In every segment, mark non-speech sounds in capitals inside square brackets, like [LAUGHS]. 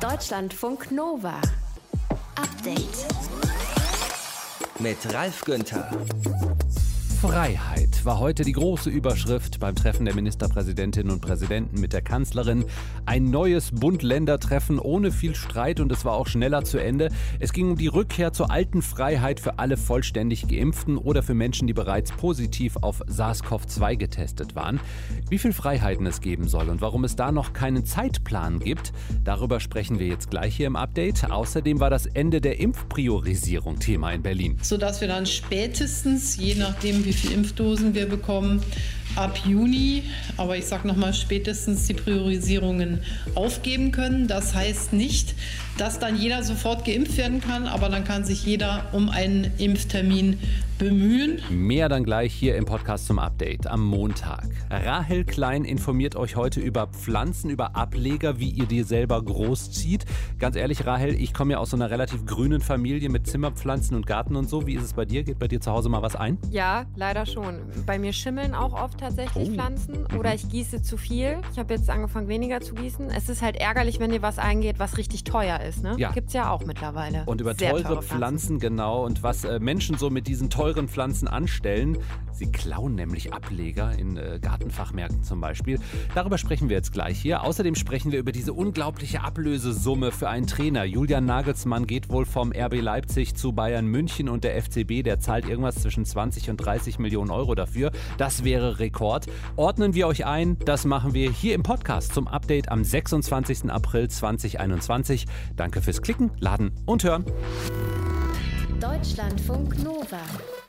Deutschlandfunk Nova. Update. Mit Ralf Günther. Freiheit war heute die große Überschrift beim Treffen der Ministerpräsidentinnen und Präsidenten mit der Kanzlerin. Ein neues Bund-Länder-Treffen ohne viel Streit und es war auch schneller zu Ende. Es ging um die Rückkehr zur alten Freiheit für alle vollständig Geimpften oder für Menschen, die bereits positiv auf SARS-CoV-2 getestet waren. Wie viel Freiheiten es geben soll und warum es da noch keinen Zeitplan gibt, darüber sprechen wir jetzt gleich hier im Update. Außerdem war das Ende der Impfpriorisierung Thema in Berlin. Sodass wir dann spätestens, je nachdem, wie viele Impfdosen wir bekommen, ab Juni, aber ich sage nochmal spätestens die Priorisierungen aufgeben können. Das heißt nicht, dass dann jeder sofort geimpft werden kann, aber dann kann sich jeder um einen Impftermin bemühen. Mehr dann gleich hier im Podcast zum Update am Montag. Rahel Klein informiert euch heute über Pflanzen, über Ableger, wie ihr die selber großzieht. Ganz ehrlich, Rahel, ich komme ja aus so einer relativ grünen Familie mit Zimmerpflanzen und Garten und so. Wie ist es bei dir? Geht bei dir zu Hause mal was ein? Ja, leider schon. Bei mir schimmeln auch oft tatsächlich oh. Pflanzen oder ich gieße zu viel. Ich habe jetzt angefangen, weniger zu gießen. Es ist halt ärgerlich, wenn dir was eingeht, was richtig teuer ist. Ne? Ja. Gibt es ja auch mittlerweile. Und über teure, teure Pflanzen. Genau. Und was äh, Menschen so mit diesen teuren Pflanzen anstellen. Sie klauen nämlich Ableger in äh, Gartenfachmärkten zum Beispiel. Darüber sprechen wir jetzt gleich hier. Außerdem sprechen wir über diese unglaubliche Ablösesumme für einen Trainer. Julian Nagelsmann geht wohl vom RB Leipzig zu Bayern München und der FCB, der zahlt irgendwas zwischen 20 und 30 Millionen Euro dafür. Das wäre Rekord. Ordnen wir euch ein, das machen wir hier im Podcast zum Update am 26. April 2021. Danke fürs Klicken, Laden und Hören. Deutschlandfunk Nova.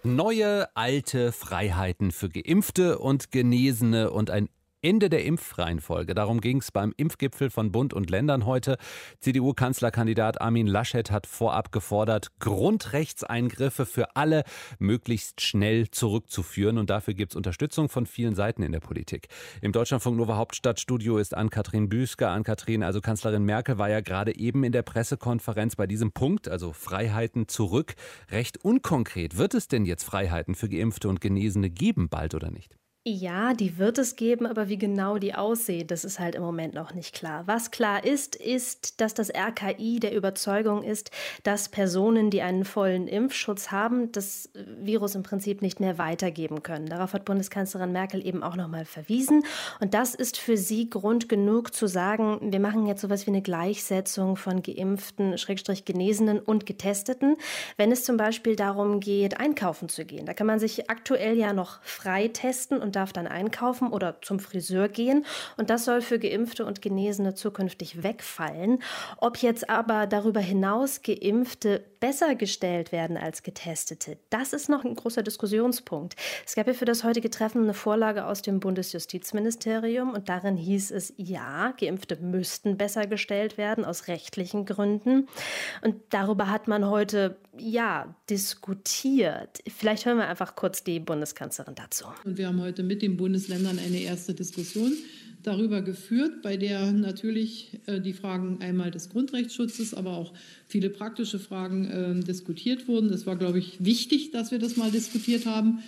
Neue, alte Freiheiten für Geimpfte und Genesene und ein Ende der Impfreihenfolge. Darum ging es beim Impfgipfel von Bund und Ländern heute. CDU-Kanzlerkandidat Armin Laschet hat vorab gefordert, Grundrechtseingriffe für alle möglichst schnell zurückzuführen. Und dafür gibt es Unterstützung von vielen Seiten in der Politik. Im Deutschlandfunk Nova Hauptstadtstudio ist Ann-Kathrin Büsker. Ann-Kathrin, also Kanzlerin Merkel war ja gerade eben in der Pressekonferenz bei diesem Punkt, also Freiheiten zurück, recht unkonkret. Wird es denn jetzt Freiheiten für Geimpfte und Genesene geben, bald oder nicht? Ja, die wird es geben, aber wie genau die aussehen, das ist halt im Moment noch nicht klar. Was klar ist, ist, dass das RKI der Überzeugung ist, dass Personen, die einen vollen Impfschutz haben, das Virus im Prinzip nicht mehr weitergeben können. Darauf hat Bundeskanzlerin Merkel eben auch nochmal verwiesen. Und das ist für sie Grund genug zu sagen, wir machen jetzt sowas wie eine Gleichsetzung von Geimpften, Schrägstrich Genesenen und Getesteten. Wenn es zum Beispiel darum geht, einkaufen zu gehen, da kann man sich aktuell ja noch frei testen und darf dann einkaufen oder zum Friseur gehen. Und das soll für Geimpfte und Genesene zukünftig wegfallen. Ob jetzt aber darüber hinaus Geimpfte besser gestellt werden als Getestete, das ist noch ein großer Diskussionspunkt. Es gab ja für das heutige Treffen eine Vorlage aus dem Bundesjustizministerium und darin hieß es, ja, Geimpfte müssten besser gestellt werden aus rechtlichen Gründen. Und darüber hat man heute, ja, diskutiert. Vielleicht hören wir einfach kurz die Bundeskanzlerin dazu. Und wir haben heute mit den Bundesländern eine erste Diskussion darüber geführt, bei der natürlich äh, die Fragen einmal des Grundrechtsschutzes, aber auch viele praktische Fragen äh, diskutiert wurden. Das war, glaube ich, wichtig, dass wir das mal diskutiert haben.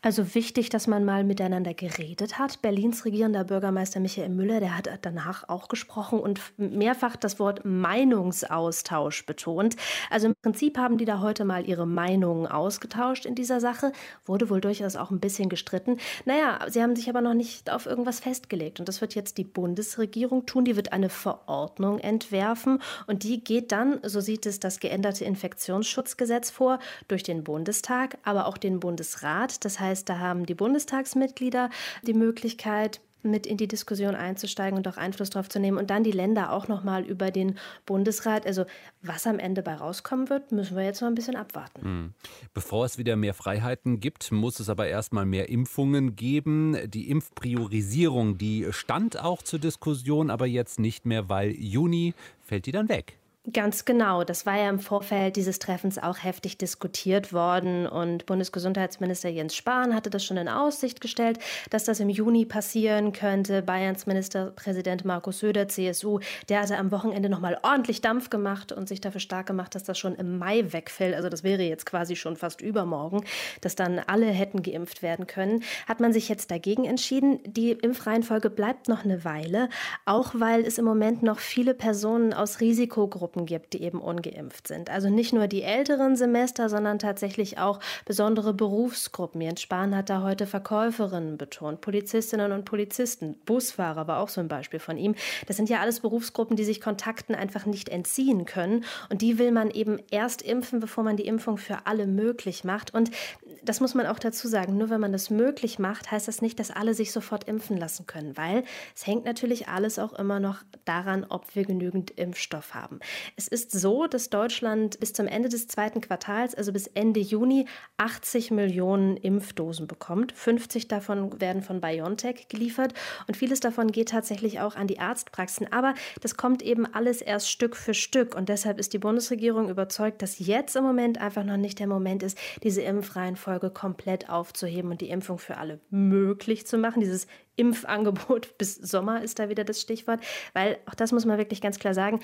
Also wichtig, dass man mal miteinander geredet hat. Berlins regierender Bürgermeister Michael Müller, der hat danach auch gesprochen und mehrfach das Wort Meinungsaustausch betont. Also im Prinzip haben die da heute mal ihre Meinungen ausgetauscht in dieser Sache. Wurde wohl durchaus auch ein bisschen gestritten. Naja, sie haben sich aber noch nicht auf irgendwas festgelegt. Und das wird jetzt die Bundesregierung tun. Die wird eine Verordnung entwerfen und die geht dann, so sieht es das geänderte Infektionsschutzgesetz vor, durch den Bundestag, aber auch den Bundesrat. Das heißt, heißt, da haben die Bundestagsmitglieder die Möglichkeit, mit in die Diskussion einzusteigen und auch Einfluss darauf zu nehmen und dann die Länder auch nochmal über den Bundesrat. Also was am Ende bei rauskommen wird, müssen wir jetzt noch ein bisschen abwarten. Hm. Bevor es wieder mehr Freiheiten gibt, muss es aber erstmal mehr Impfungen geben. Die Impfpriorisierung, die stand auch zur Diskussion, aber jetzt nicht mehr, weil Juni fällt die dann weg. Ganz genau. Das war ja im Vorfeld dieses Treffens auch heftig diskutiert worden. Und Bundesgesundheitsminister Jens Spahn hatte das schon in Aussicht gestellt, dass das im Juni passieren könnte. Bayerns Ministerpräsident Markus Söder, CSU, der hatte am Wochenende nochmal ordentlich Dampf gemacht und sich dafür stark gemacht, dass das schon im Mai wegfällt. Also das wäre jetzt quasi schon fast übermorgen, dass dann alle hätten geimpft werden können. Hat man sich jetzt dagegen entschieden. Die Impfreihenfolge bleibt noch eine Weile, auch weil es im Moment noch viele Personen aus Risikogruppen Gruppen gibt, die eben ungeimpft sind. Also nicht nur die älteren Semester, sondern tatsächlich auch besondere Berufsgruppen. Jens Spahn hat da heute Verkäuferinnen betont, Polizistinnen und Polizisten, Busfahrer war auch so ein Beispiel von ihm. Das sind ja alles Berufsgruppen, die sich Kontakten einfach nicht entziehen können. Und die will man eben erst impfen, bevor man die Impfung für alle möglich macht. Und das muss man auch dazu sagen, nur wenn man das möglich macht, heißt das nicht, dass alle sich sofort impfen lassen können, weil es hängt natürlich alles auch immer noch daran, ob wir genügend Impfstoff haben. Es ist so, dass Deutschland bis zum Ende des zweiten Quartals, also bis Ende Juni, 80 Millionen Impfdosen bekommt. 50 davon werden von BioNTech geliefert und vieles davon geht tatsächlich auch an die Arztpraxen. Aber das kommt eben alles erst Stück für Stück und deshalb ist die Bundesregierung überzeugt, dass jetzt im Moment einfach noch nicht der Moment ist, diese Impfreihenfolge komplett aufzuheben und die Impfung für alle möglich zu machen. Dieses Impfangebot [LAUGHS] bis Sommer ist da wieder das Stichwort, weil auch das muss man wirklich ganz klar sagen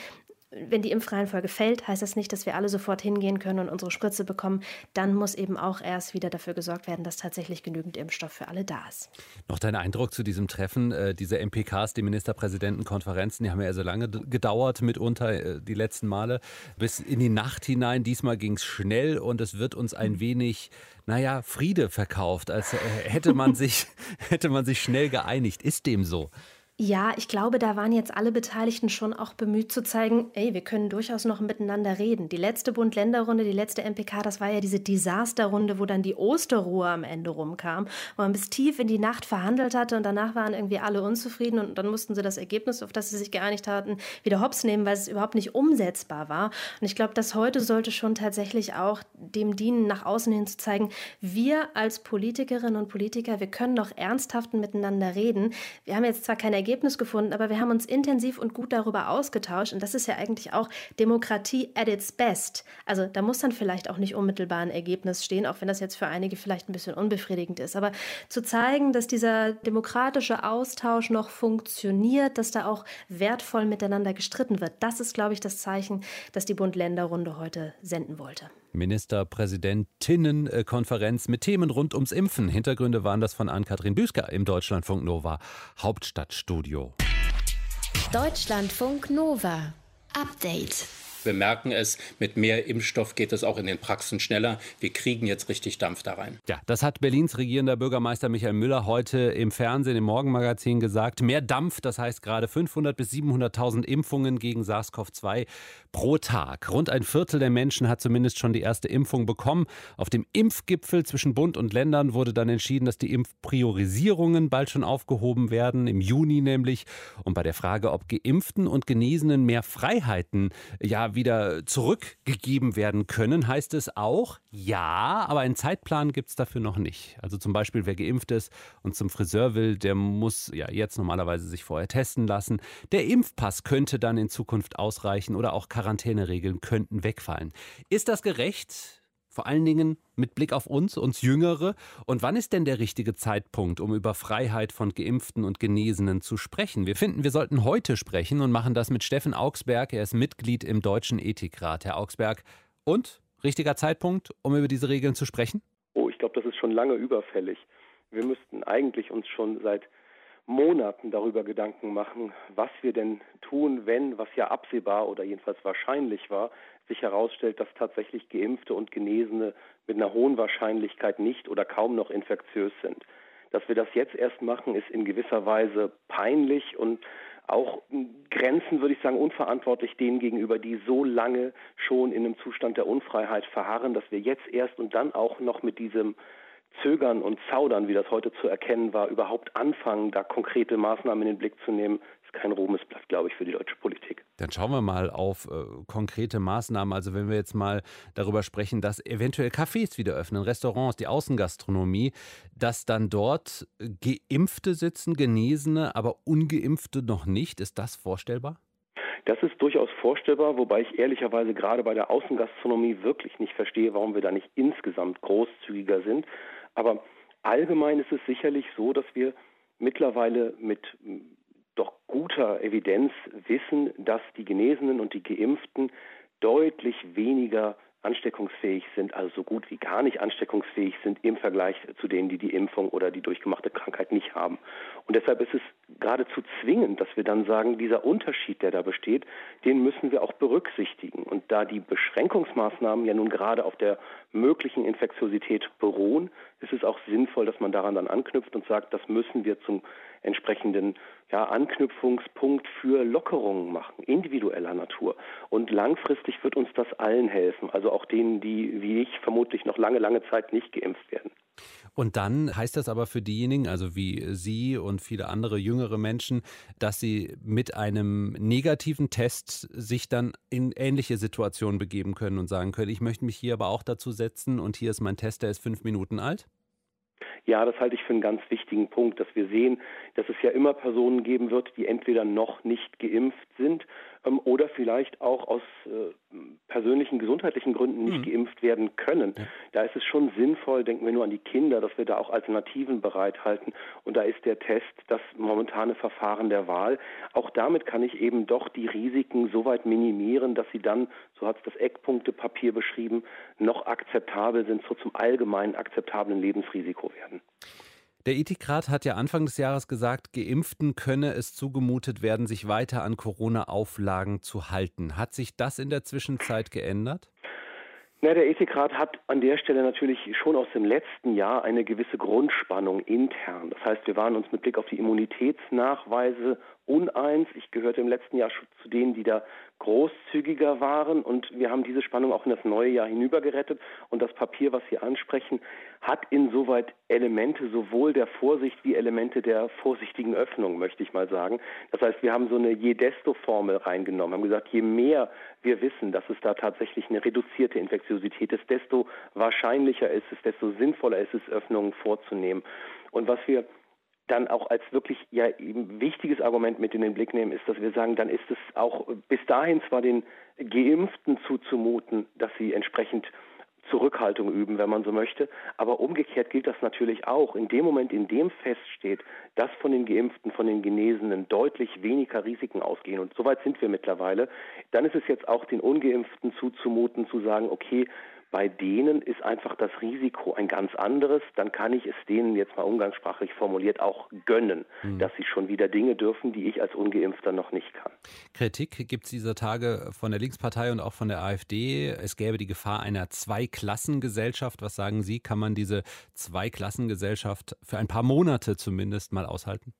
wenn die Impfreihenfolge fällt, heißt das nicht, dass wir alle sofort hingehen können und unsere Spritze bekommen. Dann muss eben auch erst wieder dafür gesorgt werden, dass tatsächlich genügend Impfstoff für alle da ist. Noch dein Eindruck zu diesem Treffen, äh, diese MPKs, die Ministerpräsidentenkonferenzen, die haben ja so lange gedauert, mitunter äh, die letzten Male, bis in die Nacht hinein. Diesmal ging es schnell und es wird uns ein wenig, naja, Friede verkauft, als äh, hätte man sich, [LAUGHS] hätte man sich schnell geeinigt. Ist dem so? Ja, ich glaube, da waren jetzt alle Beteiligten schon auch bemüht zu zeigen, ey, wir können durchaus noch miteinander reden. Die letzte Bund-Länder-Runde, die letzte MPK, das war ja diese Desasterrunde, wo dann die Osterruhe am Ende rumkam, wo man bis tief in die Nacht verhandelt hatte und danach waren irgendwie alle unzufrieden und dann mussten sie das Ergebnis, auf das sie sich geeinigt hatten, wieder hops nehmen, weil es überhaupt nicht umsetzbar war. Und ich glaube, das heute sollte schon tatsächlich auch dem dienen, nach außen hin zu zeigen, wir als Politikerinnen und Politiker, wir können doch ernsthaft miteinander reden. Wir haben jetzt zwar keine Ergebnis gefunden, aber wir haben uns intensiv und gut darüber ausgetauscht. Und das ist ja eigentlich auch Demokratie at its best. Also da muss dann vielleicht auch nicht unmittelbar ein Ergebnis stehen, auch wenn das jetzt für einige vielleicht ein bisschen unbefriedigend ist. Aber zu zeigen, dass dieser demokratische Austausch noch funktioniert, dass da auch wertvoll miteinander gestritten wird, das ist, glaube ich, das Zeichen, das die Bund-Länder-Runde heute senden wollte. Ministerpräsidentinnenkonferenz mit Themen rund ums Impfen. Hintergründe waren das von Ann-Kathrin Büsker im Deutschlandfunk Nova Hauptstadtstudio. Deutschlandfunk Nova Update. Wir merken es, mit mehr Impfstoff geht es auch in den Praxen schneller. Wir kriegen jetzt richtig Dampf da rein. Ja, das hat Berlins regierender Bürgermeister Michael Müller heute im Fernsehen, im Morgenmagazin gesagt. Mehr Dampf, das heißt gerade 500.000 bis 700.000 Impfungen gegen SARS-CoV-2 pro Tag. Rund ein Viertel der Menschen hat zumindest schon die erste Impfung bekommen. Auf dem Impfgipfel zwischen Bund und Ländern wurde dann entschieden, dass die Impfpriorisierungen bald schon aufgehoben werden, im Juni nämlich. Und bei der Frage, ob Geimpften und Genesenen mehr Freiheiten ja wieder zurückgegeben werden können, heißt es auch, ja, aber einen Zeitplan gibt es dafür noch nicht. Also zum Beispiel, wer geimpft ist und zum Friseur will, der muss ja jetzt normalerweise sich vorher testen lassen. Der Impfpass könnte dann in Zukunft ausreichen oder auch Quarantäneregeln könnten wegfallen. Ist das gerecht? Vor allen Dingen mit Blick auf uns, uns Jüngere. Und wann ist denn der richtige Zeitpunkt, um über Freiheit von Geimpften und Genesenen zu sprechen? Wir finden, wir sollten heute sprechen und machen das mit Steffen Augsberg. Er ist Mitglied im Deutschen Ethikrat. Herr Augsberg, und richtiger Zeitpunkt, um über diese Regeln zu sprechen? Oh, ich glaube, das ist schon lange überfällig. Wir müssten eigentlich uns schon seit Monaten darüber Gedanken machen, was wir denn tun, wenn, was ja absehbar oder jedenfalls wahrscheinlich war, sich herausstellt, dass tatsächlich Geimpfte und Genesene mit einer hohen Wahrscheinlichkeit nicht oder kaum noch infektiös sind. Dass wir das jetzt erst machen, ist in gewisser Weise peinlich und auch Grenzen, würde ich sagen, unverantwortlich denen gegenüber, die so lange schon in einem Zustand der Unfreiheit verharren, dass wir jetzt erst und dann auch noch mit diesem Zögern und Zaudern, wie das heute zu erkennen war, überhaupt anfangen, da konkrete Maßnahmen in den Blick zu nehmen, ist kein Ruhmesblatt, glaube ich, für die deutsche Politik. Dann schauen wir mal auf äh, konkrete Maßnahmen. Also wenn wir jetzt mal darüber sprechen, dass eventuell Cafés wieder öffnen, Restaurants, die Außengastronomie, dass dann dort Geimpfte sitzen, Genesene, aber Ungeimpfte noch nicht. Ist das vorstellbar? Das ist durchaus vorstellbar, wobei ich ehrlicherweise gerade bei der Außengastronomie wirklich nicht verstehe, warum wir da nicht insgesamt großzügiger sind. Aber allgemein ist es sicherlich so, dass wir mittlerweile mit doch guter Evidenz wissen, dass die Genesenen und die Geimpften deutlich weniger ansteckungsfähig sind, also so gut wie gar nicht ansteckungsfähig sind im Vergleich zu denen, die die Impfung oder die durchgemachte Krankheit nicht haben. Und deshalb ist es geradezu zwingend, dass wir dann sagen, dieser Unterschied, der da besteht, den müssen wir auch berücksichtigen. Und da die Beschränkungsmaßnahmen ja nun gerade auf der möglichen Infektiosität beruhen, ist es auch sinnvoll, dass man daran dann anknüpft und sagt, das müssen wir zum entsprechenden ja, Anknüpfungspunkt für Lockerungen machen, individueller Natur. Und langfristig wird uns das allen helfen, also auch denen, die wie ich vermutlich noch lange, lange Zeit nicht geimpft werden. Und dann heißt das aber für diejenigen, also wie Sie und viele andere jüngere Menschen, dass sie mit einem negativen Test sich dann in ähnliche Situationen begeben können und sagen können, ich möchte mich hier aber auch dazu setzen und hier ist mein Test, der ist fünf Minuten alt? Ja, das halte ich für einen ganz wichtigen Punkt, dass wir sehen, dass es ja immer Personen geben wird, die entweder noch nicht geimpft sind ähm, oder vielleicht auch aus äh, persönlichen gesundheitlichen Gründen nicht mhm. geimpft werden können. Ja. Da ist es schon sinnvoll, denken wir nur an die Kinder, dass wir da auch Alternativen bereithalten. Und da ist der Test das momentane Verfahren der Wahl. Auch damit kann ich eben doch die Risiken so weit minimieren, dass sie dann, so hat es das Eckpunktepapier beschrieben, noch akzeptabel sind, so zum allgemein akzeptablen Lebensrisiko werden. Der Ethikrat hat ja Anfang des Jahres gesagt, Geimpften könne es zugemutet werden, sich weiter an Corona-Auflagen zu halten. Hat sich das in der Zwischenzeit geändert? Na, der Ethikrat hat an der Stelle natürlich schon aus dem letzten Jahr eine gewisse Grundspannung intern. Das heißt, wir waren uns mit Blick auf die Immunitätsnachweise uneins. Ich gehörte im letzten Jahr zu denen, die da großzügiger waren und wir haben diese Spannung auch in das neue Jahr hinübergerettet und das Papier, was Sie ansprechen, hat insoweit Elemente sowohl der Vorsicht wie Elemente der vorsichtigen Öffnung, möchte ich mal sagen. Das heißt, wir haben so eine Je-Desto-Formel reingenommen, haben gesagt, je mehr wir wissen, dass es da tatsächlich eine reduzierte Infektiosität ist, desto wahrscheinlicher ist es, desto sinnvoller ist es, Öffnungen vorzunehmen. Und was wir dann auch als wirklich ja eben wichtiges Argument mit in den Blick nehmen, ist, dass wir sagen, dann ist es auch bis dahin zwar den Geimpften zuzumuten, dass sie entsprechend Zurückhaltung üben, wenn man so möchte. Aber umgekehrt gilt das natürlich auch. In dem Moment, in dem feststeht, dass von den Geimpften, von den Genesenen deutlich weniger Risiken ausgehen, und soweit sind wir mittlerweile, dann ist es jetzt auch den Ungeimpften zuzumuten, zu sagen, okay, bei denen ist einfach das Risiko ein ganz anderes. Dann kann ich es denen jetzt mal umgangssprachlich formuliert auch gönnen, mhm. dass sie schon wieder Dinge dürfen, die ich als Ungeimpfter noch nicht kann. Kritik gibt es dieser Tage von der Linkspartei und auch von der AfD. Es gäbe die Gefahr einer Zweiklassengesellschaft. Was sagen Sie? Kann man diese Zweiklassengesellschaft für ein paar Monate zumindest mal aushalten?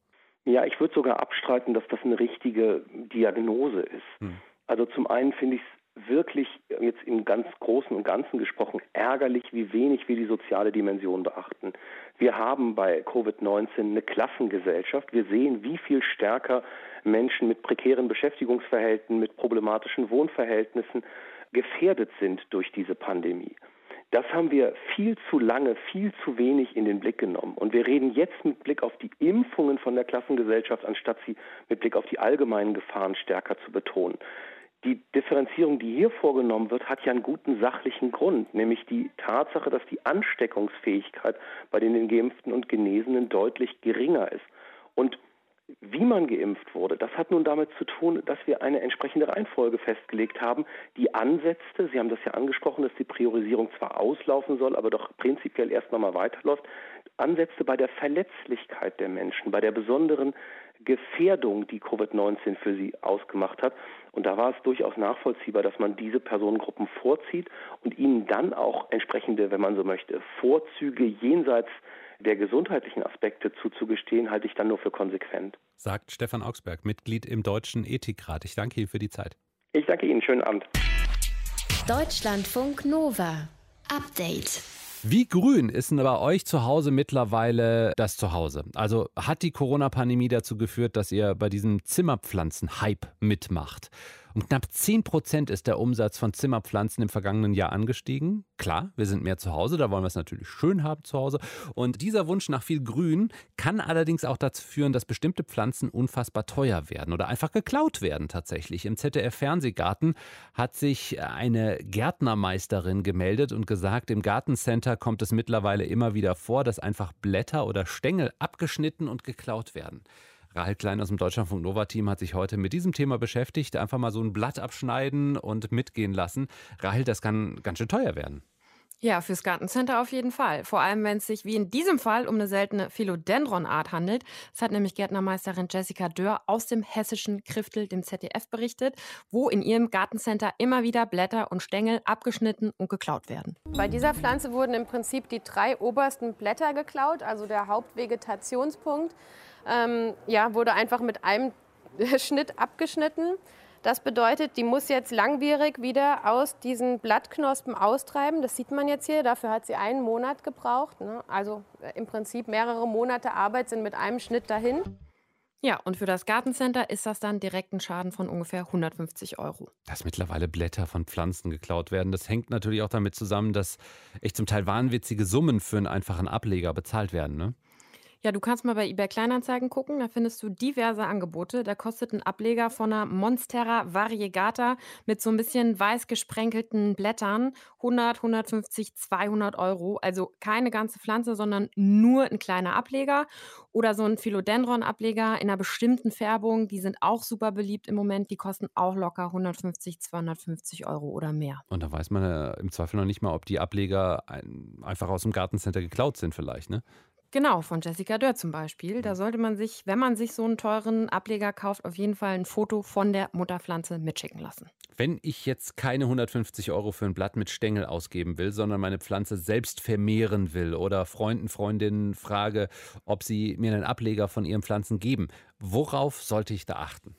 Ja, ich würde sogar abstreiten, dass das eine richtige Diagnose ist. Hm. Also zum einen finde ich es wirklich jetzt im ganz Großen und Ganzen gesprochen ärgerlich, wie wenig wir die soziale Dimension beachten. Wir haben bei Covid-19 eine Klassengesellschaft. Wir sehen, wie viel stärker Menschen mit prekären Beschäftigungsverhältnissen, mit problematischen Wohnverhältnissen gefährdet sind durch diese Pandemie. Das haben wir viel zu lange, viel zu wenig in den Blick genommen. Und wir reden jetzt mit Blick auf die Impfungen von der Klassengesellschaft, anstatt sie mit Blick auf die allgemeinen Gefahren stärker zu betonen die Differenzierung, die hier vorgenommen wird, hat ja einen guten sachlichen Grund, nämlich die Tatsache, dass die Ansteckungsfähigkeit bei den Geimpften und Genesenen deutlich geringer ist. Und wie man geimpft wurde, das hat nun damit zu tun, dass wir eine entsprechende Reihenfolge festgelegt haben, die ansetzte, Sie haben das ja angesprochen, dass die Priorisierung zwar auslaufen soll, aber doch prinzipiell erst nochmal weiterläuft, ansetzte bei der Verletzlichkeit der Menschen, bei der besonderen Gefährdung, die Covid-19 für sie ausgemacht hat. Und da war es durchaus nachvollziehbar, dass man diese Personengruppen vorzieht und ihnen dann auch entsprechende, wenn man so möchte, Vorzüge jenseits der gesundheitlichen Aspekte zuzugestehen, halte ich dann nur für konsequent. Sagt Stefan Augsberg, Mitglied im Deutschen Ethikrat. Ich danke Ihnen für die Zeit. Ich danke Ihnen. Schönen Abend. Deutschlandfunk Nova. Update. Wie grün ist denn bei euch zu Hause mittlerweile das Zuhause? Also hat die Corona-Pandemie dazu geführt, dass ihr bei diesem Zimmerpflanzen-Hype mitmacht? Um knapp 10 Prozent ist der Umsatz von Zimmerpflanzen im vergangenen Jahr angestiegen. Klar, wir sind mehr zu Hause, da wollen wir es natürlich schön haben zu Hause. Und dieser Wunsch nach viel Grün kann allerdings auch dazu führen, dass bestimmte Pflanzen unfassbar teuer werden oder einfach geklaut werden tatsächlich. Im ZDF-Fernsehgarten hat sich eine Gärtnermeisterin gemeldet und gesagt, im Gartencenter kommt es mittlerweile immer wieder vor, dass einfach Blätter oder Stängel abgeschnitten und geklaut werden. Rahel Klein aus dem Deutschlandfunk Nova Team hat sich heute mit diesem Thema beschäftigt. Einfach mal so ein Blatt abschneiden und mitgehen lassen. Rahel, das kann ganz schön teuer werden. Ja, fürs Gartencenter auf jeden Fall. Vor allem, wenn es sich wie in diesem Fall um eine seltene Philodendron-Art handelt. Das hat nämlich Gärtnermeisterin Jessica Dörr aus dem hessischen Kriftel, dem ZDF, berichtet, wo in ihrem Gartencenter immer wieder Blätter und Stängel abgeschnitten und geklaut werden. Bei dieser Pflanze wurden im Prinzip die drei obersten Blätter geklaut, also der Hauptvegetationspunkt ähm, ja, wurde einfach mit einem [LAUGHS] Schnitt abgeschnitten. Das bedeutet, die muss jetzt langwierig wieder aus diesen Blattknospen austreiben. Das sieht man jetzt hier. Dafür hat sie einen Monat gebraucht. Ne? Also äh, im Prinzip mehrere Monate Arbeit sind mit einem Schnitt dahin. Ja, und für das Gartencenter ist das dann direkt ein Schaden von ungefähr 150 Euro. Dass mittlerweile Blätter von Pflanzen geklaut werden, das hängt natürlich auch damit zusammen, dass echt zum Teil wahnwitzige Summen für einen einfachen Ableger bezahlt werden. Ne? Ja, du kannst mal bei eBay Kleinanzeigen gucken, da findest du diverse Angebote. Da kostet ein Ableger von einer Monstera Variegata mit so ein bisschen weiß gesprenkelten Blättern 100, 150, 200 Euro. Also keine ganze Pflanze, sondern nur ein kleiner Ableger. Oder so ein Philodendron-Ableger in einer bestimmten Färbung. Die sind auch super beliebt im Moment. Die kosten auch locker 150, 250 Euro oder mehr. Und da weiß man ja im Zweifel noch nicht mal, ob die Ableger einfach aus dem Gartencenter geklaut sind vielleicht, ne? Genau, von Jessica Dörr zum Beispiel. Da sollte man sich, wenn man sich so einen teuren Ableger kauft, auf jeden Fall ein Foto von der Mutterpflanze mitschicken lassen. Wenn ich jetzt keine 150 Euro für ein Blatt mit Stängel ausgeben will, sondern meine Pflanze selbst vermehren will oder Freunden, Freundinnen frage, ob sie mir einen Ableger von ihren Pflanzen geben, worauf sollte ich da achten?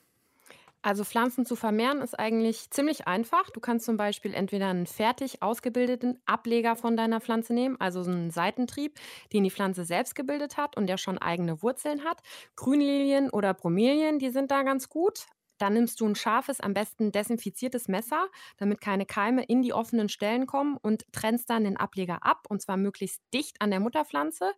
Also Pflanzen zu vermehren ist eigentlich ziemlich einfach. Du kannst zum Beispiel entweder einen fertig ausgebildeten Ableger von deiner Pflanze nehmen, also so einen Seitentrieb, den die Pflanze selbst gebildet hat und der schon eigene Wurzeln hat. Grünlilien oder Bromelien, die sind da ganz gut. Dann nimmst du ein scharfes, am besten desinfiziertes Messer, damit keine Keime in die offenen Stellen kommen und trennst dann den Ableger ab und zwar möglichst dicht an der Mutterpflanze.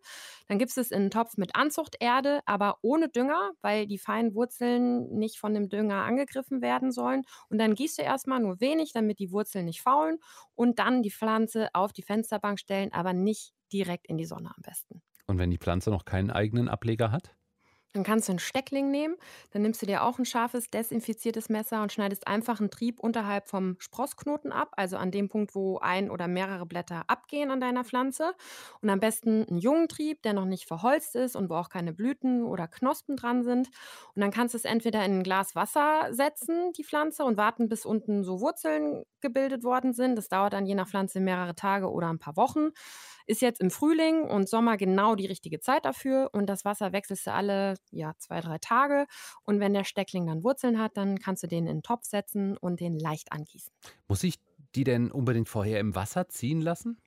Dann gibst es in einen Topf mit Anzuchterde, aber ohne Dünger, weil die feinen Wurzeln nicht von dem Dünger angegriffen werden sollen. Und dann gießt du erstmal nur wenig, damit die Wurzeln nicht faulen und dann die Pflanze auf die Fensterbank stellen, aber nicht direkt in die Sonne am besten. Und wenn die Pflanze noch keinen eigenen Ableger hat? Dann kannst du einen Steckling nehmen, dann nimmst du dir auch ein scharfes, desinfiziertes Messer und schneidest einfach einen Trieb unterhalb vom Sprossknoten ab, also an dem Punkt, wo ein oder mehrere Blätter abgehen an deiner Pflanze. Und am besten einen jungen Trieb, der noch nicht verholzt ist und wo auch keine Blüten oder Knospen dran sind. Und dann kannst du es entweder in ein Glas Wasser setzen, die Pflanze, und warten, bis unten so Wurzeln gebildet worden sind. Das dauert dann je nach Pflanze mehrere Tage oder ein paar Wochen. Ist jetzt im Frühling und Sommer genau die richtige Zeit dafür und das Wasser wechselst du alle ja, zwei, drei Tage. Und wenn der Steckling dann Wurzeln hat, dann kannst du den in den Topf setzen und den leicht angießen. Muss ich die denn unbedingt vorher im Wasser ziehen lassen?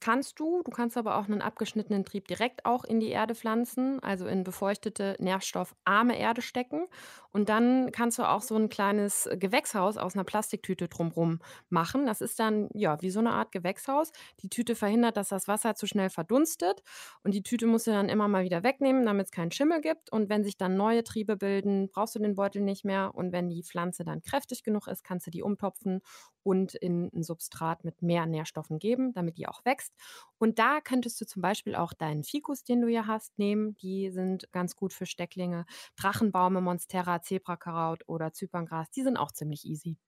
Kannst du, du kannst aber auch einen abgeschnittenen Trieb direkt auch in die Erde pflanzen, also in befeuchtete, nährstoffarme Erde stecken. Und dann kannst du auch so ein kleines Gewächshaus aus einer Plastiktüte drumherum machen. Das ist dann ja wie so eine Art Gewächshaus. Die Tüte verhindert, dass das Wasser zu schnell verdunstet. Und die Tüte musst du dann immer mal wieder wegnehmen, damit es keinen Schimmel gibt. Und wenn sich dann neue Triebe bilden, brauchst du den Beutel nicht mehr. Und wenn die Pflanze dann kräftig genug ist, kannst du die umtopfen und in ein Substrat mit mehr Nährstoffen geben, damit die auch wächst. Und da könntest du zum Beispiel auch deinen Fikus, den du hier hast, nehmen. Die sind ganz gut für Stecklinge. Drachenbaume, Monstera, Zebrakaraut oder Zyperngras, die sind auch ziemlich easy.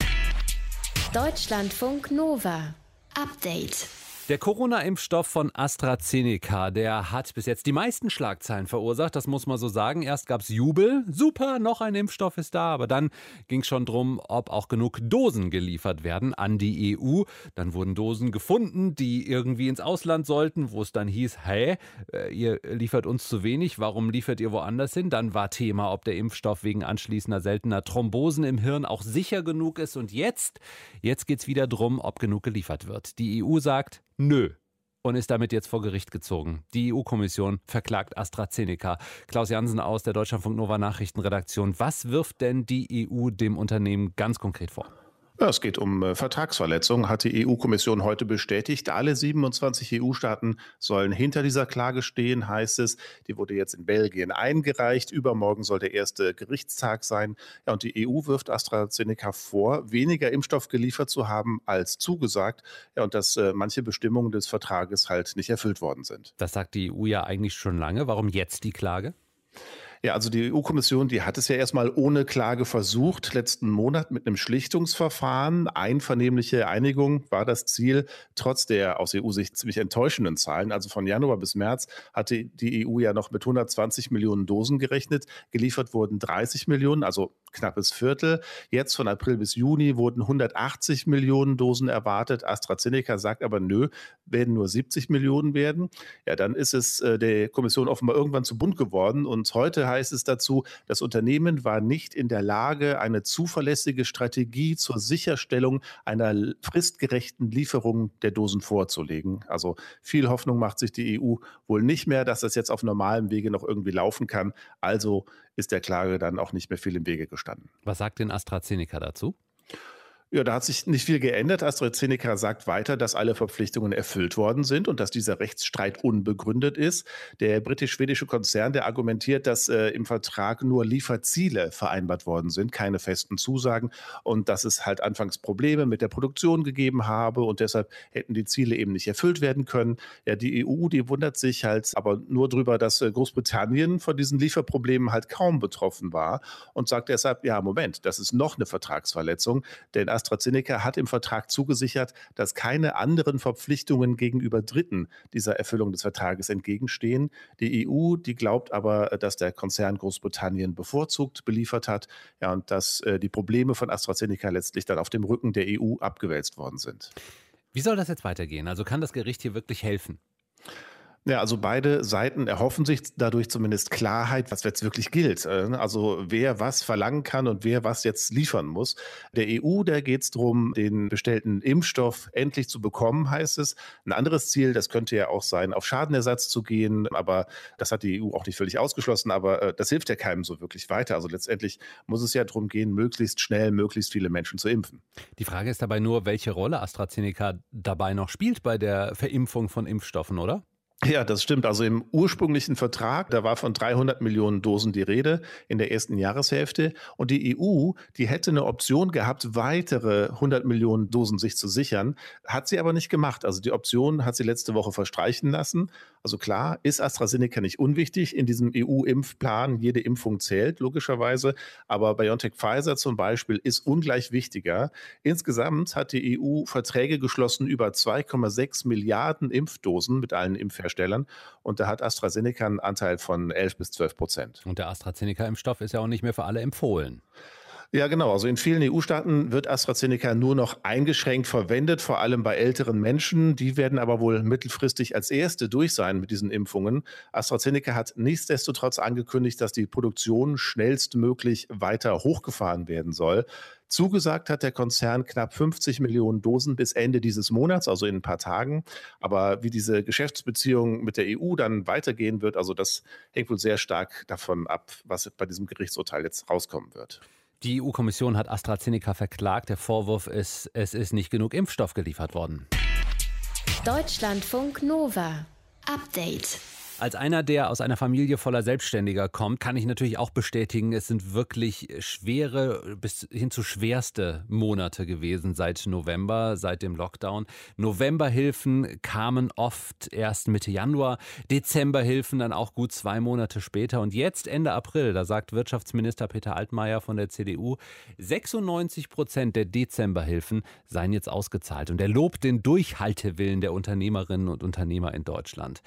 Deutschlandfunk Nova. Update. Der Corona-Impfstoff von AstraZeneca, der hat bis jetzt die meisten Schlagzeilen verursacht, das muss man so sagen. Erst gab es Jubel, super, noch ein Impfstoff ist da, aber dann ging es schon darum, ob auch genug Dosen geliefert werden an die EU. Dann wurden Dosen gefunden, die irgendwie ins Ausland sollten, wo es dann hieß, hey, äh, ihr liefert uns zu wenig, warum liefert ihr woanders hin? Dann war Thema, ob der Impfstoff wegen anschließender seltener Thrombosen im Hirn auch sicher genug ist. Und jetzt, jetzt geht es wieder darum, ob genug geliefert wird. Die EU sagt, Nö. und ist damit jetzt vor Gericht gezogen. Die EU-Kommission verklagt AstraZeneca. Klaus Jansen aus der Deutschlandfunk Nova Nachrichtenredaktion. Was wirft denn die EU dem Unternehmen ganz konkret vor? Ja, es geht um äh, Vertragsverletzungen, hat die EU-Kommission heute bestätigt. Alle 27 EU-Staaten sollen hinter dieser Klage stehen, heißt es. Die wurde jetzt in Belgien eingereicht. Übermorgen soll der erste Gerichtstag sein. Ja, und die EU wirft AstraZeneca vor, weniger Impfstoff geliefert zu haben als zugesagt. Ja, und dass äh, manche Bestimmungen des Vertrages halt nicht erfüllt worden sind. Das sagt die EU ja eigentlich schon lange. Warum jetzt die Klage? Ja, also die EU-Kommission, die hat es ja erstmal ohne Klage versucht, letzten Monat mit einem Schlichtungsverfahren. Einvernehmliche Einigung war das Ziel, trotz der aus EU-Sicht ziemlich enttäuschenden Zahlen. Also von Januar bis März hatte die EU ja noch mit 120 Millionen Dosen gerechnet. Geliefert wurden 30 Millionen, also knappes Viertel. Jetzt von April bis Juni wurden 180 Millionen Dosen erwartet. AstraZeneca sagt aber, nö, werden nur 70 Millionen werden. Ja, dann ist es äh, der Kommission offenbar irgendwann zu bunt geworden. Und heute heißt es dazu, das Unternehmen war nicht in der Lage, eine zuverlässige Strategie zur Sicherstellung einer fristgerechten Lieferung der Dosen vorzulegen. Also viel Hoffnung macht sich die EU wohl nicht mehr, dass das jetzt auf normalem Wege noch irgendwie laufen kann. Also ist der Klage dann auch nicht mehr viel im Wege gestanden. Was sagt denn AstraZeneca dazu? Ja, da hat sich nicht viel geändert. AstraZeneca sagt weiter, dass alle Verpflichtungen erfüllt worden sind und dass dieser Rechtsstreit unbegründet ist. Der britisch-schwedische Konzern, der argumentiert, dass äh, im Vertrag nur Lieferziele vereinbart worden sind, keine festen Zusagen und dass es halt anfangs Probleme mit der Produktion gegeben habe und deshalb hätten die Ziele eben nicht erfüllt werden können. Ja, die EU, die wundert sich halt aber nur darüber, dass äh, Großbritannien von diesen Lieferproblemen halt kaum betroffen war und sagt deshalb, ja, Moment, das ist noch eine Vertragsverletzung, denn AstraZeneca hat im Vertrag zugesichert, dass keine anderen Verpflichtungen gegenüber Dritten dieser Erfüllung des Vertrages entgegenstehen. Die EU, die glaubt aber, dass der Konzern Großbritannien bevorzugt beliefert hat ja, und dass äh, die Probleme von AstraZeneca letztlich dann auf dem Rücken der EU abgewälzt worden sind. Wie soll das jetzt weitergehen? Also kann das Gericht hier wirklich helfen? Ja, also beide Seiten erhoffen sich dadurch zumindest Klarheit, was jetzt wirklich gilt. Äh, also wer was verlangen kann und wer was jetzt liefern muss. Der EU, da geht es darum, den bestellten Impfstoff endlich zu bekommen, heißt es. Ein anderes Ziel, das könnte ja auch sein, auf Schadenersatz zu gehen. Aber das hat die EU auch nicht völlig ausgeschlossen. Aber äh, das hilft ja keinem so wirklich weiter. Also letztendlich muss es ja darum gehen, möglichst schnell möglichst viele Menschen zu impfen. Die Frage ist dabei nur, welche Rolle AstraZeneca dabei noch spielt bei der Verimpfung von Impfstoffen, oder? Ja, das stimmt. Also im ursprünglichen Vertrag, da war von 300 Millionen Dosen die Rede in der ersten Jahreshälfte. Und die EU, die hätte eine Option gehabt, weitere 100 Millionen Dosen sich zu sichern. Hat sie aber nicht gemacht. Also die Option hat sie letzte Woche verstreichen lassen. Also klar, ist AstraZeneca nicht unwichtig in diesem EU-Impfplan. Jede Impfung zählt, logischerweise. Aber BioNTech Pfizer zum Beispiel ist ungleich wichtiger. Insgesamt hat die EU Verträge geschlossen über 2,6 Milliarden Impfdosen mit allen Impfherstellern. Herstellern. Und da hat AstraZeneca einen Anteil von 11 bis 12 Prozent. Und der AstraZeneca-Impfstoff ist ja auch nicht mehr für alle empfohlen. Ja, genau. Also in vielen EU-Staaten wird AstraZeneca nur noch eingeschränkt verwendet, vor allem bei älteren Menschen. Die werden aber wohl mittelfristig als erste durch sein mit diesen Impfungen. AstraZeneca hat nichtsdestotrotz angekündigt, dass die Produktion schnellstmöglich weiter hochgefahren werden soll. Zugesagt hat der Konzern knapp 50 Millionen Dosen bis Ende dieses Monats, also in ein paar Tagen. Aber wie diese Geschäftsbeziehung mit der EU dann weitergehen wird, also das hängt wohl sehr stark davon ab, was bei diesem Gerichtsurteil jetzt rauskommen wird. Die EU-Kommission hat AstraZeneca verklagt. Der Vorwurf ist, es ist nicht genug Impfstoff geliefert worden. Deutschlandfunk Nova. Update. Als einer, der aus einer Familie voller Selbstständiger kommt, kann ich natürlich auch bestätigen, es sind wirklich schwere bis hin zu schwerste Monate gewesen seit November, seit dem Lockdown. Novemberhilfen kamen oft erst Mitte Januar, Dezemberhilfen dann auch gut zwei Monate später. Und jetzt Ende April, da sagt Wirtschaftsminister Peter Altmaier von der CDU, 96 Prozent der Dezemberhilfen seien jetzt ausgezahlt. Und er lobt den Durchhaltewillen der Unternehmerinnen und Unternehmer in Deutschland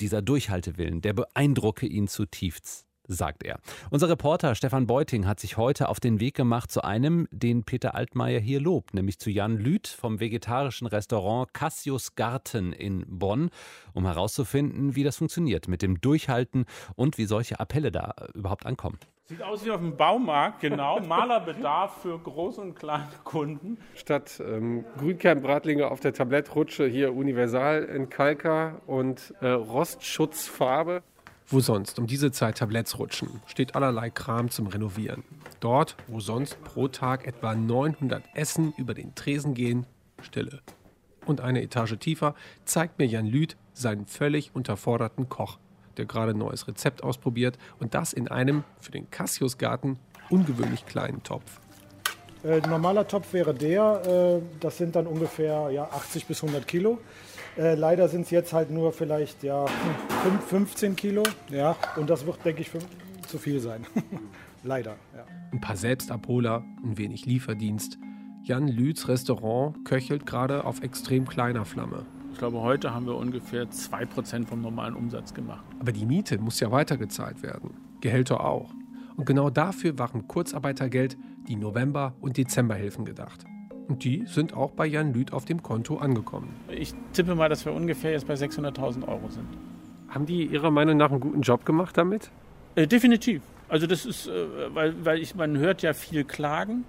dieser Durchhaltewillen, der beeindrucke ihn zutiefst sagt er. Unser Reporter Stefan Beuting hat sich heute auf den Weg gemacht zu einem, den Peter Altmaier hier lobt, nämlich zu Jan Lüth vom vegetarischen Restaurant Cassius Garten in Bonn, um herauszufinden, wie das funktioniert mit dem Durchhalten und wie solche Appelle da überhaupt ankommen. Sieht aus wie auf dem Baumarkt, genau. Malerbedarf für große und kleine Kunden. Statt ähm, Grünkernbratlinge auf der Tablettrutsche hier Universal in Kalka und äh, Rostschutzfarbe. Wo sonst um diese Zeit Tabletts rutschen, steht allerlei Kram zum Renovieren. Dort, wo sonst pro Tag etwa 900 Essen über den Tresen gehen, Stille. Und eine Etage tiefer zeigt mir Jan Lüth seinen völlig unterforderten Koch der gerade ein neues Rezept ausprobiert und das in einem für den Cassius-Garten ungewöhnlich kleinen Topf. Äh, normaler Topf wäre der, äh, das sind dann ungefähr ja, 80 bis 100 Kilo. Äh, leider sind es jetzt halt nur vielleicht ja, 5, 15 Kilo. Ja, und das wird, denke ich, zu viel sein. [LAUGHS] leider. Ja. Ein paar Selbstabholer, ein wenig Lieferdienst. Jan Lüths Restaurant köchelt gerade auf extrem kleiner Flamme glaube, heute haben wir ungefähr 2% vom normalen Umsatz gemacht. Aber die Miete muss ja weitergezahlt werden. Gehälter auch. Und genau dafür waren Kurzarbeitergeld die November- und Dezemberhilfen gedacht. Und die sind auch bei Jan Lüth auf dem Konto angekommen. Ich tippe mal, dass wir ungefähr jetzt bei 600.000 Euro sind. Haben die Ihrer Meinung nach einen guten Job gemacht damit? Äh, definitiv. Also das ist, äh, weil, weil ich, man hört ja viel Klagen.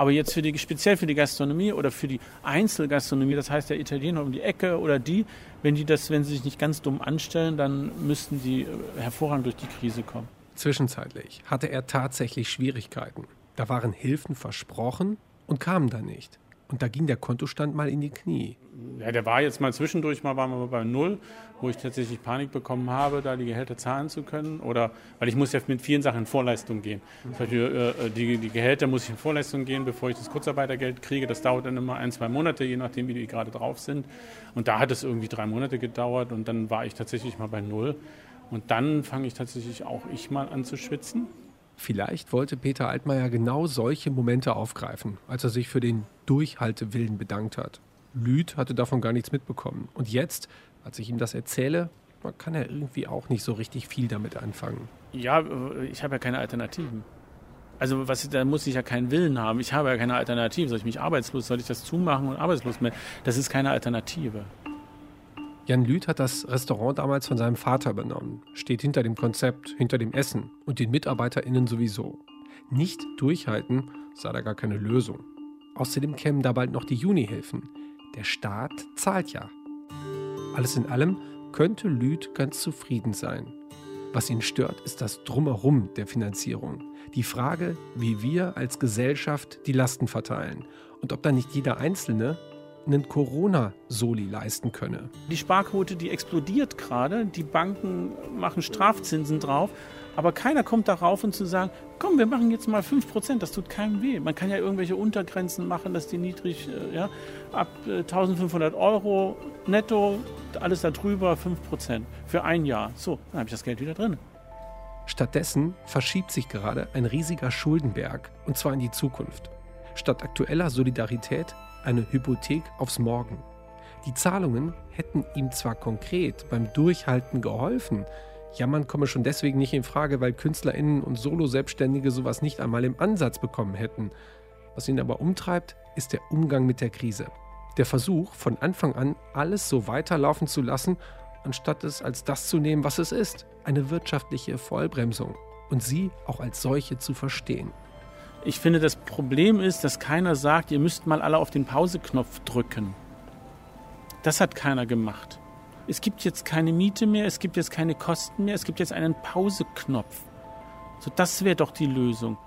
Aber jetzt für die, speziell für die Gastronomie oder für die Einzelgastronomie, das heißt der Italiener um die Ecke oder die, wenn die das, wenn sie sich nicht ganz dumm anstellen, dann müssten die äh, hervorragend durch die Krise kommen. Zwischenzeitlich hatte er tatsächlich Schwierigkeiten. Da waren Hilfen versprochen und kamen dann nicht. Und da ging der Kontostand mal in die Knie. Ja, der war jetzt mal zwischendurch, mal waren wir bei Null, wo ich tatsächlich Panik bekommen habe, da die Gehälter zahlen zu können. Oder, weil ich muss ja mit vielen Sachen in Vorleistung gehen. Zum Beispiel äh, die, die Gehälter muss ich in Vorleistung gehen, bevor ich das Kurzarbeitergeld kriege. Das dauert dann immer ein, zwei Monate, je nachdem, wie die gerade drauf sind. Und da hat es irgendwie drei Monate gedauert und dann war ich tatsächlich mal bei Null. Und dann fange ich tatsächlich auch ich mal an zu schwitzen. Vielleicht wollte Peter Altmaier genau solche Momente aufgreifen, als er sich für den Durchhaltewillen bedankt hat. Lüth hatte davon gar nichts mitbekommen. Und jetzt, als ich ihm das erzähle, kann er irgendwie auch nicht so richtig viel damit anfangen. Ja, ich habe ja keine Alternativen. Also was, da muss ich ja keinen Willen haben. Ich habe ja keine Alternative. Soll ich mich arbeitslos, soll ich das zumachen und arbeitslos melden? Das ist keine Alternative. Jan Lüth hat das Restaurant damals von seinem Vater übernommen, steht hinter dem Konzept, hinter dem Essen und den MitarbeiterInnen sowieso. Nicht durchhalten sah da gar keine Lösung. Außerdem kämen da bald noch die Junihilfen. Der Staat zahlt ja. Alles in allem könnte Lüth ganz zufrieden sein. Was ihn stört, ist das Drumherum der Finanzierung. Die Frage, wie wir als Gesellschaft die Lasten verteilen und ob da nicht jeder Einzelne einen Corona-Soli leisten könne. Die Sparquote, die explodiert gerade. Die Banken machen Strafzinsen drauf. Aber keiner kommt darauf und zu sagen, komm, wir machen jetzt mal 5%, das tut keinem weh. Man kann ja irgendwelche Untergrenzen machen, dass die niedrig, äh, ja, ab 1500 äh, Euro netto, alles darüber 5% für ein Jahr. So, dann habe ich das Geld wieder drin. Stattdessen verschiebt sich gerade ein riesiger Schuldenberg, und zwar in die Zukunft. Statt aktueller Solidarität eine Hypothek aufs Morgen. Die Zahlungen hätten ihm zwar konkret beim Durchhalten geholfen, Jammern komme schon deswegen nicht in Frage, weil KünstlerInnen und Solo-Selbstständige sowas nicht einmal im Ansatz bekommen hätten. Was ihn aber umtreibt, ist der Umgang mit der Krise. Der Versuch, von Anfang an alles so weiterlaufen zu lassen, anstatt es als das zu nehmen, was es ist: eine wirtschaftliche Vollbremsung. Und sie auch als solche zu verstehen. Ich finde, das Problem ist, dass keiner sagt, ihr müsst mal alle auf den Pauseknopf drücken. Das hat keiner gemacht. Es gibt jetzt keine Miete mehr, es gibt jetzt keine Kosten mehr, es gibt jetzt einen Pauseknopf. So, das wäre doch die Lösung.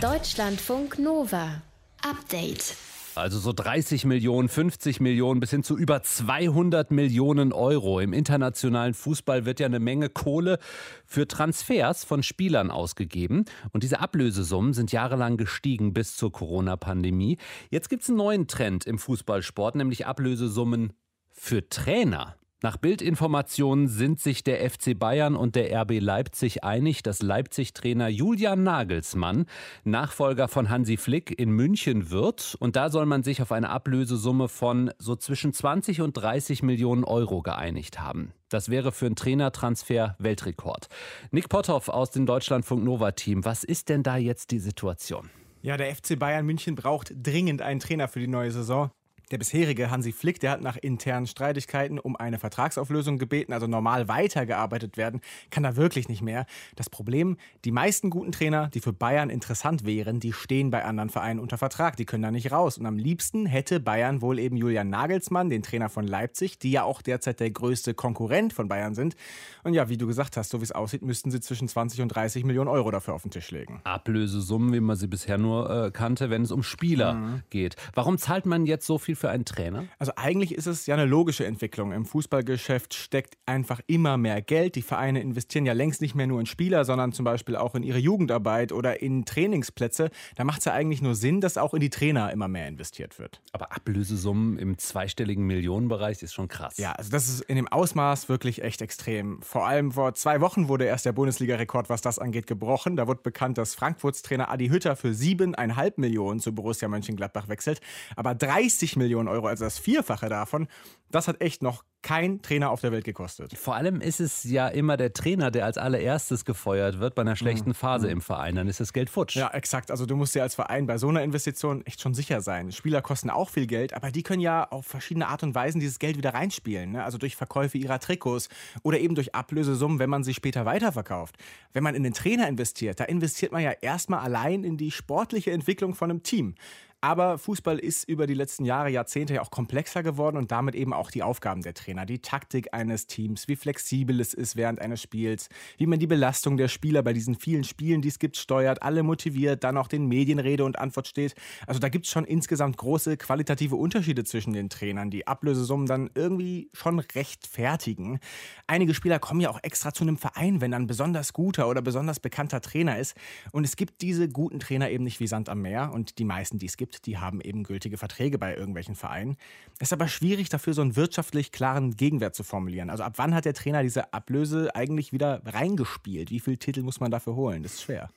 Deutschlandfunk Nova. Update. Also so 30 Millionen, 50 Millionen bis hin zu über 200 Millionen Euro. Im internationalen Fußball wird ja eine Menge Kohle für Transfers von Spielern ausgegeben. Und diese Ablösesummen sind jahrelang gestiegen bis zur Corona-Pandemie. Jetzt gibt es einen neuen Trend im Fußballsport, nämlich Ablösesummen für Trainer. Nach Bildinformationen sind sich der FC Bayern und der RB Leipzig einig, dass Leipzig-Trainer Julian Nagelsmann Nachfolger von Hansi Flick in München wird. Und da soll man sich auf eine Ablösesumme von so zwischen 20 und 30 Millionen Euro geeinigt haben. Das wäre für einen Trainertransfer Weltrekord. Nick Potthoff aus dem Deutschlandfunk Nova Team. Was ist denn da jetzt die Situation? Ja, der FC Bayern München braucht dringend einen Trainer für die neue Saison. Der bisherige Hansi Flick, der hat nach internen Streitigkeiten um eine Vertragsauflösung gebeten, also normal weitergearbeitet werden, kann da wirklich nicht mehr. Das Problem, die meisten guten Trainer, die für Bayern interessant wären, die stehen bei anderen Vereinen unter Vertrag, die können da nicht raus. Und am liebsten hätte Bayern wohl eben Julian Nagelsmann, den Trainer von Leipzig, die ja auch derzeit der größte Konkurrent von Bayern sind. Und ja, wie du gesagt hast, so wie es aussieht, müssten sie zwischen 20 und 30 Millionen Euro dafür auf den Tisch legen. Ablösesummen, wie man sie bisher nur äh, kannte, wenn es um Spieler mhm. geht. Warum zahlt man jetzt so viel für einen Trainer? Also eigentlich ist es ja eine logische Entwicklung. Im Fußballgeschäft steckt einfach immer mehr Geld. Die Vereine investieren ja längst nicht mehr nur in Spieler, sondern zum Beispiel auch in ihre Jugendarbeit oder in Trainingsplätze. Da macht es ja eigentlich nur Sinn, dass auch in die Trainer immer mehr investiert wird. Aber Ablösesummen im zweistelligen Millionenbereich ist schon krass. Ja, also das ist in dem Ausmaß wirklich echt extrem. Vor allem vor zwei Wochen wurde erst der Bundesliga-Rekord, was das angeht, gebrochen. Da wurde bekannt, dass Frankfurts Trainer Adi Hütter für siebeneinhalb Millionen zu Borussia Mönchengladbach wechselt. Aber 30 Millionen Euro also das Vierfache davon, das hat echt noch kein Trainer auf der Welt gekostet. Vor allem ist es ja immer der Trainer, der als allererstes gefeuert wird bei einer schlechten mhm. Phase mhm. im Verein. Dann ist das Geld futsch. Ja, exakt. Also du musst dir als Verein bei so einer Investition echt schon sicher sein. Spieler kosten auch viel Geld, aber die können ja auf verschiedene Art und Weisen dieses Geld wieder reinspielen. Ne? Also durch Verkäufe ihrer Trikots oder eben durch Ablösesummen, wenn man sie später weiterverkauft. Wenn man in den Trainer investiert, da investiert man ja erstmal allein in die sportliche Entwicklung von einem Team. Aber Fußball ist über die letzten Jahre, Jahrzehnte ja auch komplexer geworden und damit eben auch die Aufgaben der Trainer, die Taktik eines Teams, wie flexibel es ist während eines Spiels, wie man die Belastung der Spieler bei diesen vielen Spielen, die es gibt, steuert, alle motiviert, dann auch den Medien Rede und Antwort steht. Also da gibt es schon insgesamt große qualitative Unterschiede zwischen den Trainern, die Ablösesummen dann irgendwie schon rechtfertigen. Einige Spieler kommen ja auch extra zu einem Verein, wenn dann besonders guter oder besonders bekannter Trainer ist. Und es gibt diese guten Trainer eben nicht wie Sand am Meer und die meisten, die es gibt, gibt, die haben eben gültige Verträge bei irgendwelchen Vereinen. Es ist aber schwierig, dafür so einen wirtschaftlich klaren Gegenwert zu formulieren. Also ab wann hat der Trainer diese Ablöse eigentlich wieder reingespielt? Wie viele Titel muss man dafür holen? Das ist schwer.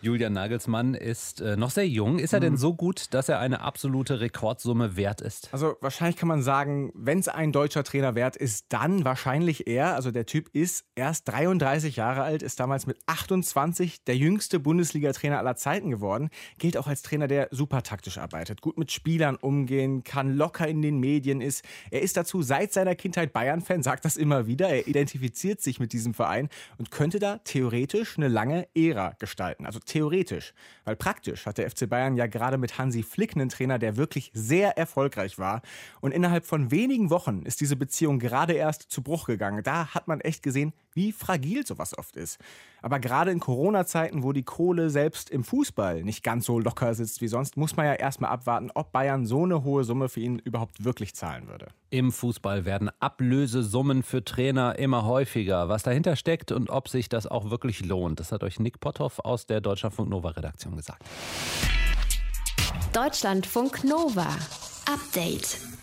Julian Nagelsmann ist äh, noch sehr jung. Ist er mhm. denn so gut, dass er eine absolute Rekordsumme wert ist? Also wahrscheinlich kann man sagen, wenn es ein deutscher Trainer wert ist, dann wahrscheinlich er. Also der Typ ist erst 33 Jahre alt, ist damals mit 28 der jüngste Bundesliga-Trainer aller Zeiten geworden. Gilt auch als Trainer, der super taktisch praktisch arbeitet, gut mit Spielern umgehen kann, locker in den Medien ist. Er ist dazu seit seiner Kindheit Bayern-Fan, sagt das immer wieder. Er identifiziert sich mit diesem Verein und könnte da theoretisch eine lange Ära gestalten. Also theoretisch. Weil praktisch hat der FC Bayern ja gerade mit Hansi Flick einen Trainer, der wirklich sehr erfolgreich war. Und innerhalb von wenigen Wochen ist diese Beziehung gerade erst zu Bruch gegangen. Da hat man echt gesehen, wie fragil sowas oft ist. Aber gerade in Corona-Zeiten, wo die Kohle selbst im Fußball nicht ganz so locker sitzt wie sonst, muss man ja erstmal abwarten, ob Bayern so eine hohe Summe für ihn überhaupt wirklich zahlen würde. Im Fußball werden Ablösesummen für Trainer immer häufiger. Was dahinter steckt und ob sich das auch wirklich lohnt, das hat euch Nick Potthoff aus der Deutschlandfunk Nova Redaktion gesagt. Deutschlandfunk Nova. Update.